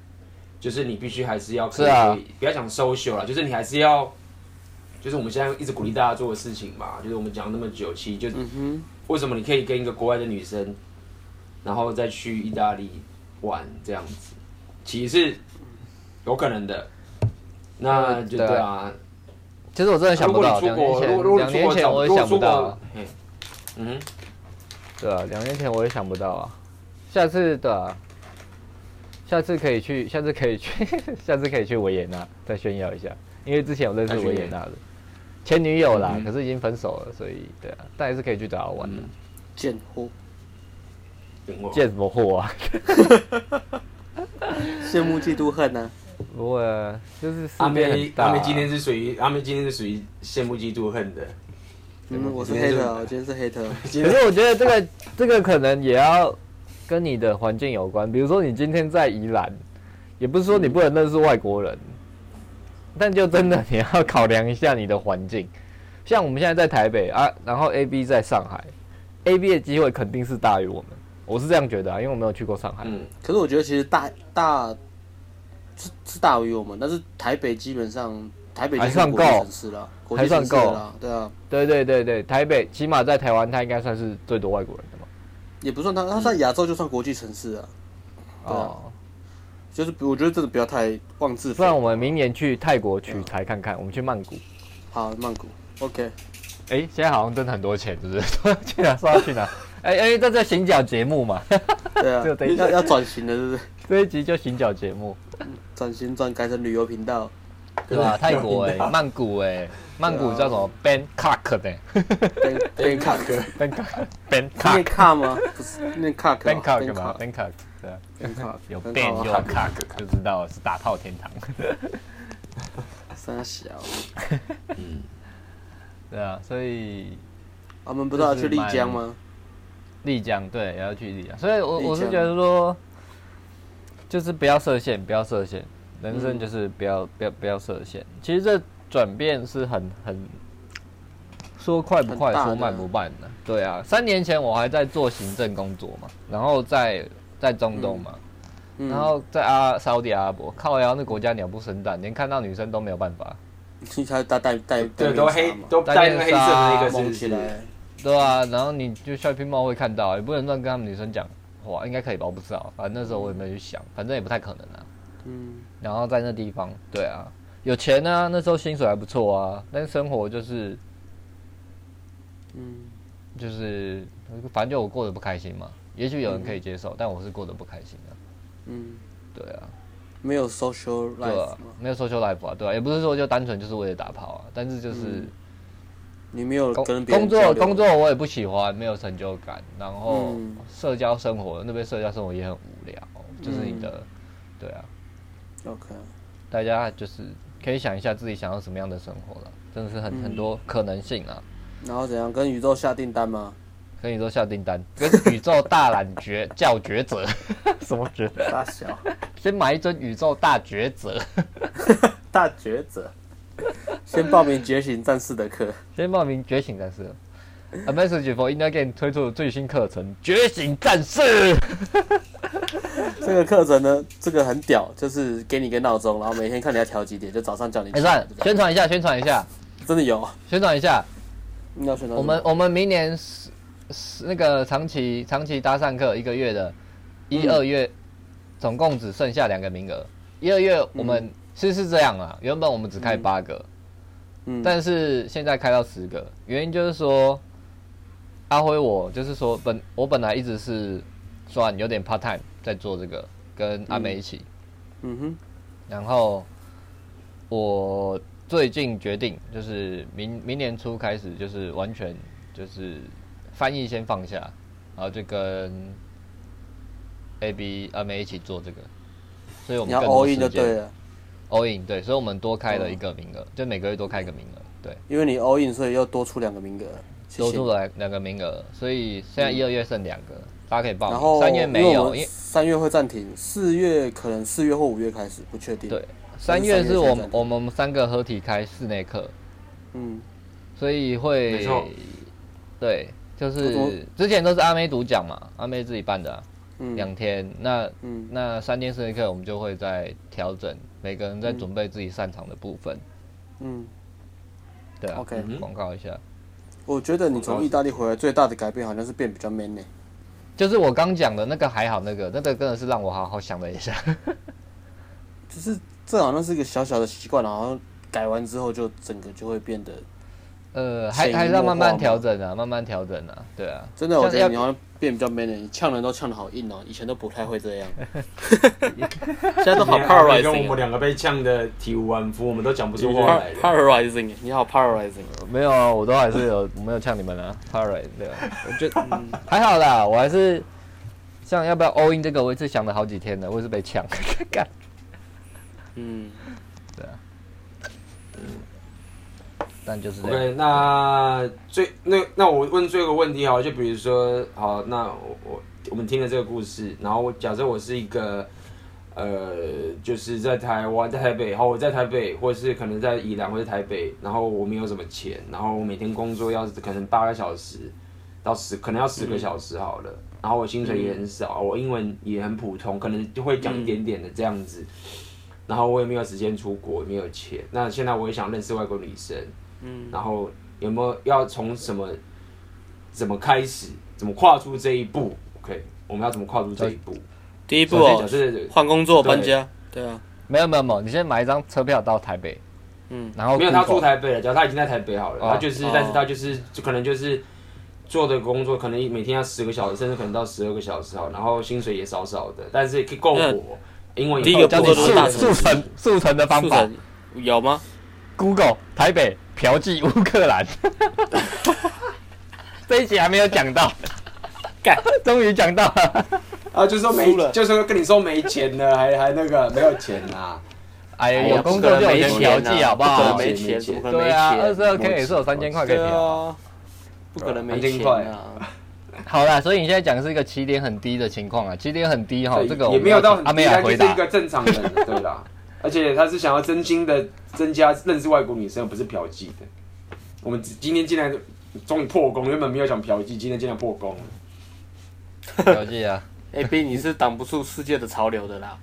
就是你必须还是要可以，啊、不要讲 social 啦，就是你还是要，就是我们现在一直鼓励大家做的事情嘛。就是我们讲那么久，其实就为什么你可以跟一个国外的女生，然后再去意大利玩这样子，其实是有可能的。那就对啊，其实我真的想不到，两年前，两年前我也想不到。嗯，对啊，两年前我也想不到啊。下次对啊。下次可以去，下次可以去，下次可以去维也纳再炫耀一下，因为之前我认识维也纳的前女友啦，可是已经分手了，所以对啊，但还是可以去找他玩的。贱货，贱什么货啊？羡慕嫉妒恨呢？不会啊，就是阿妹，阿妹今天是属于阿妹今天是属于羡慕嫉妒恨的。嗯，我是黑特，我今天是黑特。可是我觉得这个这个可能也要。跟你的环境有关，比如说你今天在宜兰，也不是说你不能认识外国人，但就真的你要考量一下你的环境。像我们现在在台北啊，然后 A B 在上海，A B 的机会肯定是大于我们，我是这样觉得啊，因为我没有去过上海。嗯，可是我觉得其实大大是是大于我们，但是台北基本上台北还算够，还算够了，对啊，对对对对，台北起码在台湾，它应该算是最多外国人的嘛，也不算它，它在亚洲就算国际城市啊，对啊。就是我觉得这个不要太妄自，不然我们明年去泰国取材看看，我们去曼谷。好，曼谷，OK。哎，现在好像真的很多钱，是不是？去哪？说要去哪？哎哎，这这行脚节目嘛。对啊，要要转型了，是不是？这一集就行脚节目，转型转改成旅游频道，对吧？泰国哎，曼谷哎，曼谷叫什么？Bangkok 的。Bangkok，Bangkok，Bangkok。念卡吗？不是，念卡。Bangkok 吗？Bangkok。有 Bang 有卡就知道是打炮天堂。三小，嗯，对啊，所以我们不是要去丽江吗？丽江对，也要去丽江，所以我我是觉得说，就是不要设限，不要设限，人生就是不要不要不要设限。其实这转变是很很说快不快，说慢不慢的。对啊，三年前我还在做行政工作嘛，然后在。在中东嘛，然后在阿沙乌地阿拉伯，靠呀那国家鸟不生蛋，连看到女生都没有办法。你才带带带对，都黑都带那个黑色的那个东西来，对啊，然后你就 shopping mall 会看到，也不能乱跟他们女生讲话，应该可以吧？我不知道，反正那时候我也没有去想，反正也不太可能啊。嗯。然后在那地方，对啊，有钱啊，那时候薪水还不错啊，但是生活就是，嗯，就是反正就我过得不开心嘛。也许有人可以接受，嗯、但我是过得不开心的。嗯，对啊，没有 social life，啊、没有 social life 啊，对啊，也不是说就单纯就是为了打炮啊，但是就是、嗯、你没有跟工作工作我也不喜欢，没有成就感，然后社交生活、嗯、那边社交生活也很无聊，就是你的，嗯、对啊，OK，大家就是可以想一下自己想要什么样的生活了，真的是很、嗯、很多可能性啊。然后怎样跟宇宙下订单吗？跟宇宙下订单，跟宇宙大懒觉叫抉择，什么抉择？大小，先买一尊宇宙大抉择，大抉择。先报名觉醒战士的课，先报名觉醒战士。A message for Inner Game 推出的最新课程《觉醒战士》。这个课程呢，这个很屌，就是给你个闹钟，然后每天看你要调几点，就早上叫你。没事，宣传一下，宣传一下，真的有，宣传一下。要宣传。我们我们明年是。那个长期长期搭讪课一个月的，一二月总共只剩下两个名额。一二月我们其实是这样啊，原本我们只开八个，嗯但是现在开到十个。原因就是说，阿辉我就是说本我本来一直是算有点 part time 在做这个，跟阿美一起。嗯哼。然后我最近决定就是明明年初开始就是完全就是。翻译先放下，然后就跟 A B 阿美一起做这个，所以我们更多时间。all in 就对了，all in 对，所以我们多开了一个名额，就每个月多开一个名额，对。因为你 all in，所以又多出两个名额，多出来两个名额，所以现在一二月剩两个，大家可以报。然后三月没有，因为三月会暂停，四月可能四月或五月开始，不确定。对，三月是我们我们三个合体开室内课，嗯，所以会，对。就是之前都是阿妹独讲嘛，阿妹自己办的，啊，两、嗯、天，那、嗯、那三天室内课我们就会在调整，每个人在准备自己擅长的部分。嗯，对啊，OK，广告一下。我觉得你从意大利回来最大的改变好像是变比较 man 呢，欸。就是我刚讲的那个还好，那个那个真的是让我好好想了一下。就是这好像是一个小小的习惯，然后改完之后就整个就会变得。呃，还还是要慢慢调整啊，慢慢调整啊，对啊。真的，我觉得你好像变比较 man 了，你呛人都呛得好硬哦，以前都不太会这样。现在都好 paralyzing。跟我们两个被呛的体无完肤，我们都讲不出话来。paralyzing，你好 paralyzing。没有啊，我都还是有，我没有呛你们啊，paralyzing。对啊，我觉得还好啦，我还是像要不要 all in 这个，我一直想了好几天的，我也是被呛。嗯。但就是 OK，那最那那我问最后一个问题好，就比如说好，那我我我们听了这个故事，然后我假设我是一个呃，就是在台湾，在台北，好，我在台北，或者是可能在宜兰或者台北，然后我没有什么钱，然后我每天工作要可能八个小时到十，可能要十个小时好了，嗯、然后我薪水也很少，我英文也很普通，可能就会讲一点点的这样子，嗯、然后我也没有时间出国，也没有钱，那现在我也想认识外国女生，嗯，然后有没有要从什么怎么开始，怎么跨出这一步？OK，我们要怎么跨出这一步？第一步哦，换工作搬家，对。啊，没有没有没有，你先买一张车票到台北，嗯，然后没有他住台北了，假如他已经在台北好了，他就是，但是他就是就可能就是做的工作可能每天要十个小时，甚至可能到十二个小时好，然后薪水也少少的，但是可以够活。因为第一个步骤是速成速成的方法。有吗？Google 台北嫖妓乌克兰，这一集还没有讲到，干，终于讲到了。啊，就说没，就说跟你说没钱了，还还那个没有钱呐？哎呀，有工作就有钱嫖妓，好不好？没钱，对啊，二十二 K 也是有三千块可以调，不可能没钱啊！好啦，所以你现在讲的是一个起点很低的情况啊，起点很低哈，这个也没有到很低，他就是一个正常人，对啦。而且他是想要真心的增加认识外国女生，不是嫖妓的。我们今天竟然终于破功，原本没有想嫖妓，今天竟然破功了。嫖妓啊！A B，你是挡不住世界的潮流的啦。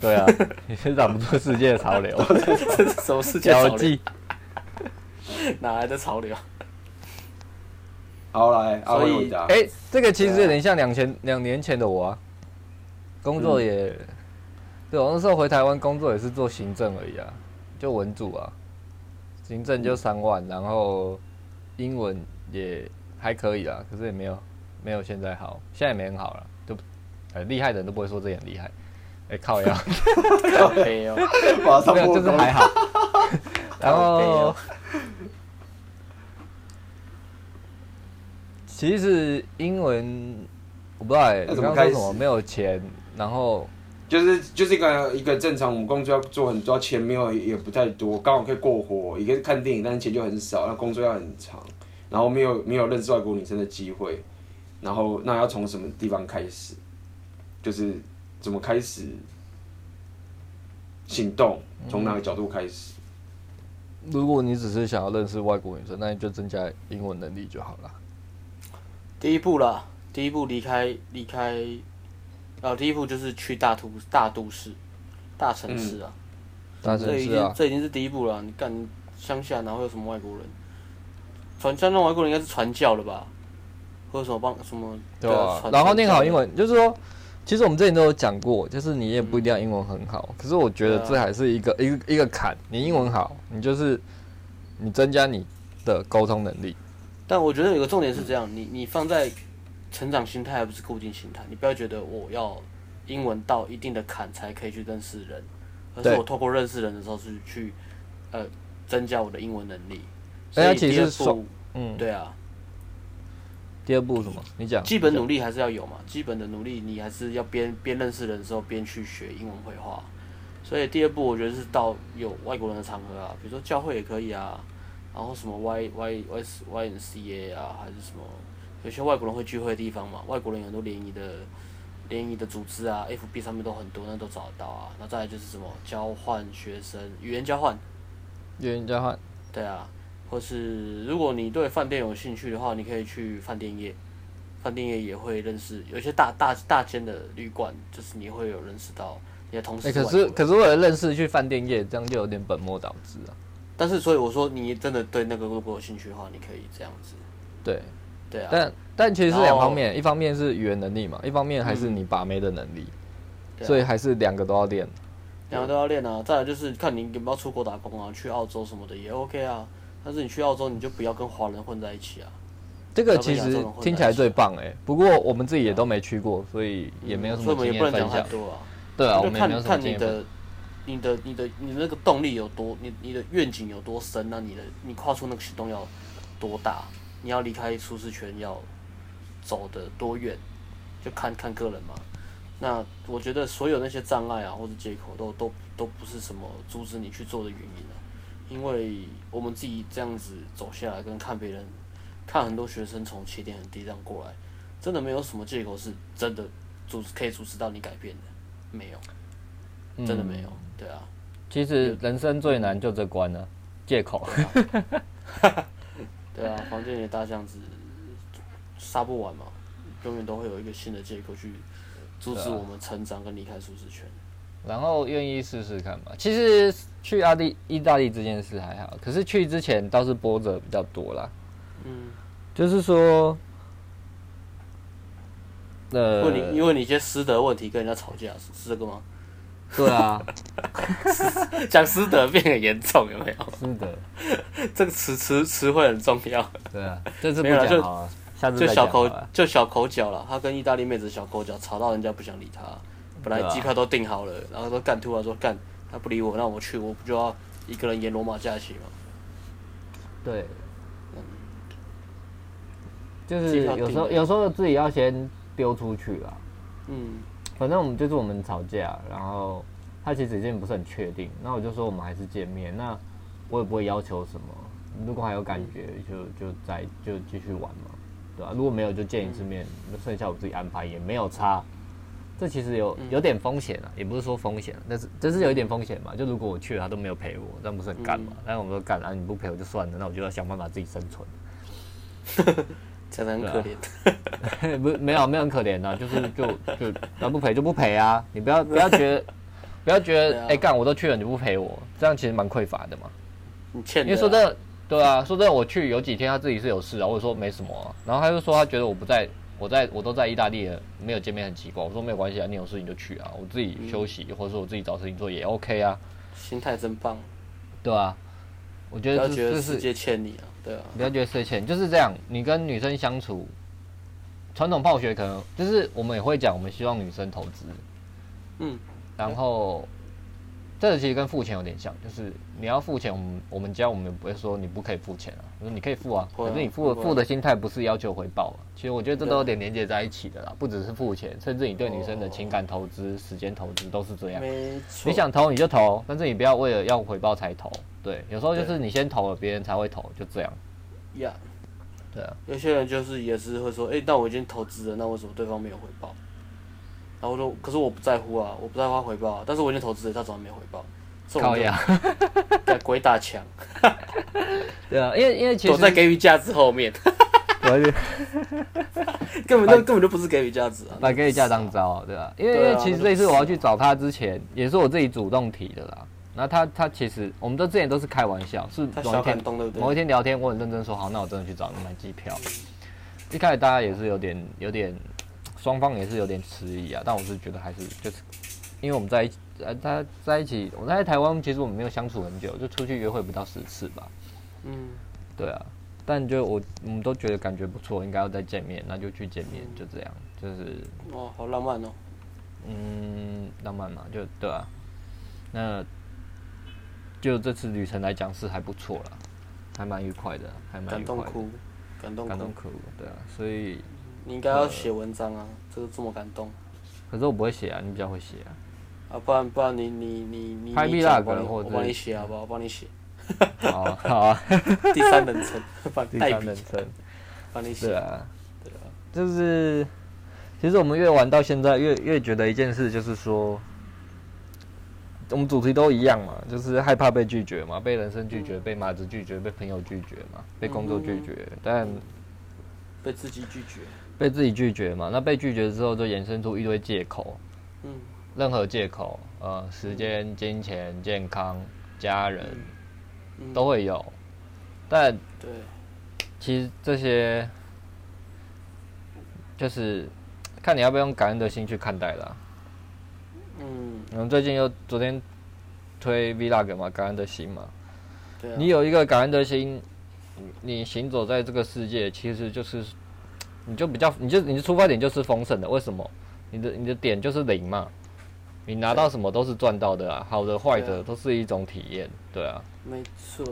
对啊，你是挡不住世界的潮流。这是什么世界潮流？哪来的潮流？好来，所以哎，这个其实有点像两千两年前的我啊。工作也，嗯、对，我那时候回台湾工作也是做行政而已啊，就文组啊，行政就三万，然后英文也还可以啦，可是也没有没有现在好，现在也没很好了。就很厉害的人都不会说这很厉害，哎靠呀，靠 没有就是还好。然后，其实英文我不知道哎，怎么开始？没有钱，然后就是就是一个一个正常，我们工作要做很多，钱没有也不太多，刚好可以过活。一个是看电影，但是钱就很少，那工作要很长，然后没有没有认识外国女生的机会，然后那要从什么地方开始？就是怎么开始行动，从哪个角度开始？如果你只是想要认识外国女生，那你就增加英文能力就好了。第一步啦，第一步离开离开，啊，第一步就是去大都大都市、大城市啊。嗯、大城市啊，这已经是第一步了。你干乡下哪会有什么外国人？传像那外国人应该是传教了吧？或者什么帮什么？对啊。然后念好英文，就是说。其实我们之前都有讲过，就是你也不一定要英文很好，可是我觉得这还是一个一个一个坎。你英文好，你就是你增加你的沟通能力。但我觉得有个重点是这样，你你放在成长心态，而不是固定心态。你不要觉得我要英文到一定的坎才可以去认识人，而是我透过认识人的时候是去呃增加我的英文能力。所以第二步，嗯，对啊。第二步什么？你讲。基本努力还是要有嘛，基本的努力你还是要边边认识人的时候边去学英文绘画。所以第二步我觉得是到有外国人的场合啊，比如说教会也可以啊，然后什么 Y Y Y Y N C A 啊，还是什么有些外国人会聚会的地方嘛，外国人有很多联谊的联谊的组织啊，F B 上面都很多，那都找得到啊。那再来就是什么交换学生，语言交换。语言交换。对啊。或是如果你对饭店有兴趣的话，你可以去饭店业，饭店业也会认识有些大大大间的旅馆，就是你会有认识到你的同事。可是可是为了认识去饭店业，这样就有点本末倒置啊。但是所以我说，你真的对那个如果有兴趣的话，你可以这样子。对，对啊。但但其实是两方面，一方面是语言能力嘛，一方面还是你把妹的能力，嗯、所以还是两个都要练。两个都要练啊！再来就是看你有没有出国打工啊，去澳洲什么的也 OK 啊。但是你去澳洲，你就不要跟华人混在一起啊！这个其实听起来最棒哎、欸。不过我们自己也都没去过，所以也没有什么经验分享。所以也不能讲太多啊。对啊，我们看看你的、你的、你的、你的那个动力有多，你你的愿景有多深，那你的你跨出那个行动要多大？你要离开舒适圈要走得多远？就看看个人嘛。那我觉得所有那些障碍啊或者借口都都都不是什么阻止你去做的原因啊。因为我们自己这样子走下来，跟看别人，看很多学生从起点很低这样过来，真的没有什么借口是真的阻可以阻止到你改变的，没有。真的没有。对啊，其实人生最难就这关了，借口。对啊，房间里的大象子杀不完嘛，永远都会有一个新的借口去阻止我们成长跟离开舒适圈。然后愿意试试看吧。其实去阿地意大利这件事还好，可是去之前倒是波折比较多啦。嗯，就是说，呃，因为你因为你一些师德问题跟人家吵架是是这个吗？对啊，讲师德变很严重有没有？师德这个词词词汇很重要。对啊，这次不讲好了，下次就小口就小口角了。他跟意大利妹子小口角，吵到人家不想理他。本来机票都订好了，然后说干，突然说干，他不理我，那我去，我不就要一个人演罗马假期吗？对，嗯，就是有时候有时候自己要先丢出去啊。嗯。反正我们就是我们吵架，然后他其实已经不是很确定，那我就说我们还是见面，那我也不会要求什么，如果还有感觉就就再就继续玩嘛，对吧？如果没有就见一次面，那剩下我自己安排也没有差。这其实有有点风险啊，也不是说风险，但是这是有一点风险嘛。就如果我去了他都没有陪我，那不是很干嘛？但是我们说干啊，你不陪我就算了，那我就要想办法自己生存。真的很可怜，不没有没有很可怜呐，就是就就那不赔就不赔啊，你不要不要觉得不要觉得哎干、欸、我都去了你不赔我，这样其实蛮匮乏的嘛。你欠，因为说真的，对啊，说真的我去有几天他自己是有事啊，或者说没什么、啊，然后他就说他觉得我不在，我在我都在意大利了，没有见面很奇怪。我说没有关系啊，你有事情就去啊，我自己休息、嗯、或者说我自己找事情做也 OK 啊。心态真棒，对啊，我觉得这是世界欠你啊。对啊，不要觉得亏钱，就是这样。你跟女生相处，传统泡学可能就是我们也会讲，我们希望女生投资。嗯，然后这个其实跟付钱有点像，就是你要付钱，我们我们家我们不会说你不可以付钱啊，我说你可以付啊，可是你付付的心态不是要求回报啊。其实我觉得这都有点连接在一起的啦，不只是付钱，甚至你对女生的情感投资、时间投资都是这样。没错，你想投你就投，但是你不要为了要回报才投。对，有时候就是你先投了，别人才会投，就这样。呀对啊。有些人就是也是会说，哎、欸，那我已经投资了，那为什么对方没有回报？然后我说，可是我不在乎啊，我不在乎他回报啊，但是我已经投资了，他怎么没回报？靠呀 鬼打墙。对啊，因为因为其实躲在给予价值后面，根本就根本就不是给予价值啊，把给予价当招，对吧？因为因为其实这次我要去找他之前，也是我自己主动提的啦。那他他其实，我们都之前都是开玩笑，是某一天某一天聊天，我很认真说好，那我真的去找你买机票。一开始大家也是有点有点，双方也是有点迟疑啊，但我是觉得还是就是，因为我们在一起，呃，他在一起，我在台湾其实我们没有相处很久，就出去约会不到十次吧。嗯，对啊，但就我我们都觉得感觉不错，应该要再见面，那就去见面，就这样，就是。哦，好浪漫哦。嗯，浪漫嘛，就对啊，那。就这次旅程来讲是还不错了，还蛮愉快的，还蛮感动哭，感动哭，感动哭，对啊，所以你应该要写文章啊，这个这么感动。可是我不会写啊，你比较会写啊。啊，不然不然你你你你拍 vlog 或者我帮你写好不好？我帮你写。好啊，好啊。第三人称，第三人称，帮你写。对啊，对啊，就是其实我们越玩到现在，越越觉得一件事，就是说。我们主题都一样嘛，就是害怕被拒绝嘛，被人生拒绝，被马子拒绝，被朋友拒绝嘛，被工作拒绝，但被自己拒绝，被自己拒绝嘛。那被拒绝之后，就衍生出一堆借口，嗯，任何借口，呃，时间、金钱、健康、家人，都会有。但对，其实这些就是看你要不要用感恩的心去看待啦。嗯，我们最近又昨天推 Vlog 嘛，感恩的心嘛。对啊。你有一个感恩的心，你行走在这个世界，其实就是，你就比较，你就你的出发点就是丰盛的。为什么？你的你的点就是零嘛。你拿到什么都是赚到的啊，好的坏的都是一种体验，对啊。没错。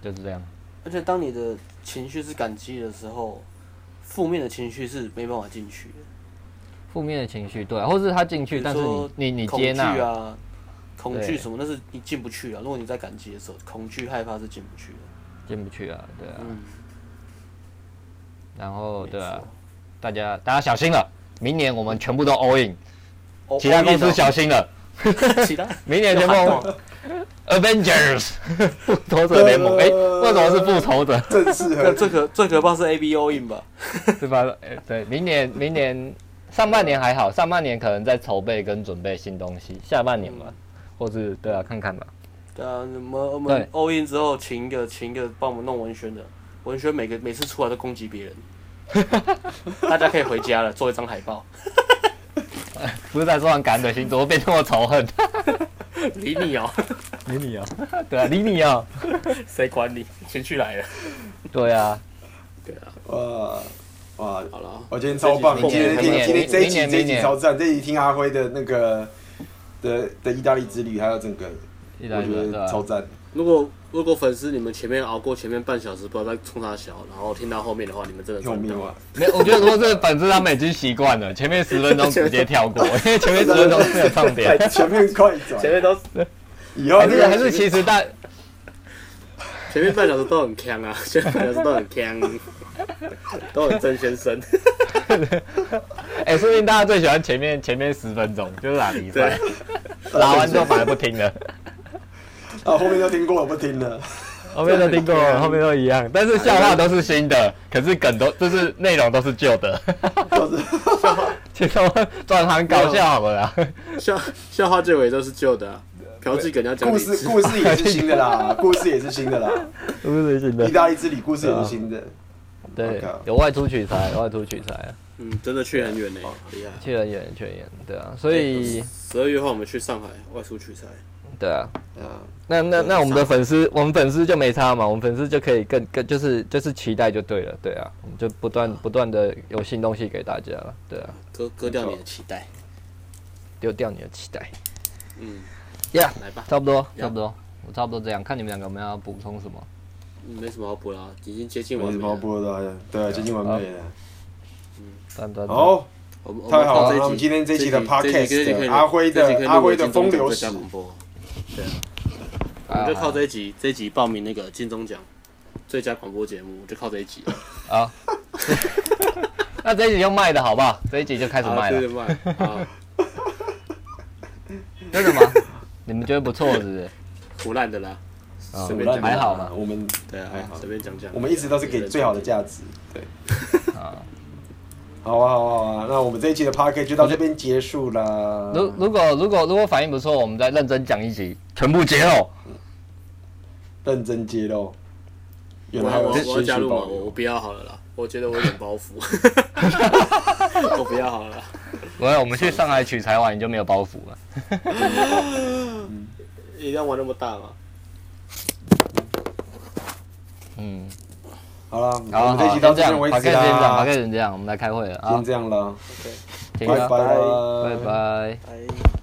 就是这样。而且当你的情绪是感激的时候，负面的情绪是没办法进去的。负面的情绪，对啊，或是他进去，但是你你你接纳啊，恐惧什么，那是你进不去啊。如果你在感激的时候，恐惧害怕是进不去的，进不去啊，对啊。嗯。然后对啊，大家大家小心了，明年我们全部都 all in，其他公司小心了，其他？明年全部 Avengers 复仇者联盟，哎，为什么是复仇者？正适合。这可最可怕是 A B O in 吧？是吧？哎，对，明年明年上半年还好，上半年可能在筹备跟准备新东西，下半年吧，或是对啊，看看吧。对啊，我们我们 all in 之后，请一个请一个帮我们弄文宣的，文宣每个每次出来都攻击别人，大家可以回家了，做一张海报。不是在说很感恩的心，怎么变这么仇恨？理你哦，理你哦，对啊，理你哦，谁管你？情绪来了。对啊，对啊，哇哇，好了，我今天超棒，今天听今天这一集这一集超赞，这一集听阿辉的那个的的意大利之旅，还有整个，我觉得超赞。如果如果粉丝你们前面熬过前面半小时，不知道在冲他小，然后听到后面的话，你们真的救命啊！没，我觉得如果是粉丝，他们已经习惯了，前面十分钟直接跳过，因 为前面十分钟没有重点，前面快转，前面都以后还是还是其实大 前面半小时都很锵啊，前面半小时都很锵，都很真先生。哎，说不定大家最喜欢前面前面十分钟，就是打比赛，打完之后反而不听了。啊，后面都听过我，不听了。后面都听过了，后面都一样，但是笑话都是新的，可是梗都就是内容都是旧的。都是笑话，其实我转行搞笑好了啦。笑笑话结尾都是旧的，朴志梗要讲。故事故事也是新的啦，故事也是新的啦，故事新的。意大利之旅故事也是新的。对，有外出取材，外出取材。嗯，真的去很远呢，好厉害。去很远，去很远，对啊，所以十二月的话，我们去上海外出取材。对啊，啊，那那那我们的粉丝，我们粉丝就没差嘛，我们粉丝就可以更更就是就是期待就对了，对啊，我们就不断不断的有新东西给大家了，对啊，割割掉你的期待，丢掉你的期待，嗯，呀，来吧，差不多差不多，我差不多这样，看你们两个有没有要补充什么？没什么好补了，已经接近完美了，没什么好补的，对啊，接近完美了，嗯，好，太好了，我们今天这期的 podcast，阿辉的阿辉的风流史。对啊，我们就靠这一集，这一集报名那个金钟奖最佳广播节目，就靠这一集了。好，那这一集就卖的好不好？这一集就开始卖了。对卖。啊。为什么？你们觉得不错是不是？腐烂的啦。随便讲还好嘛。我们对啊，还好，随便讲讲。我们一直都是给最好的价值。对。啊。好啊好啊好啊，那我们这一期的 podcast 就到这边结束了。如如果如果如果反应不错，我们再认真讲一集，全部揭露。认真揭露。我我我要加入吗？我我不要好了啦，我觉得我有点 包袱。我不要好了。我我们去上海取材完，你就没有包袱了。一定要玩那么大吗？嗯。好了，好，我们这期到这样为止啦。先这样，先这样，我们来开会了。先这样了。拜拜，拜拜。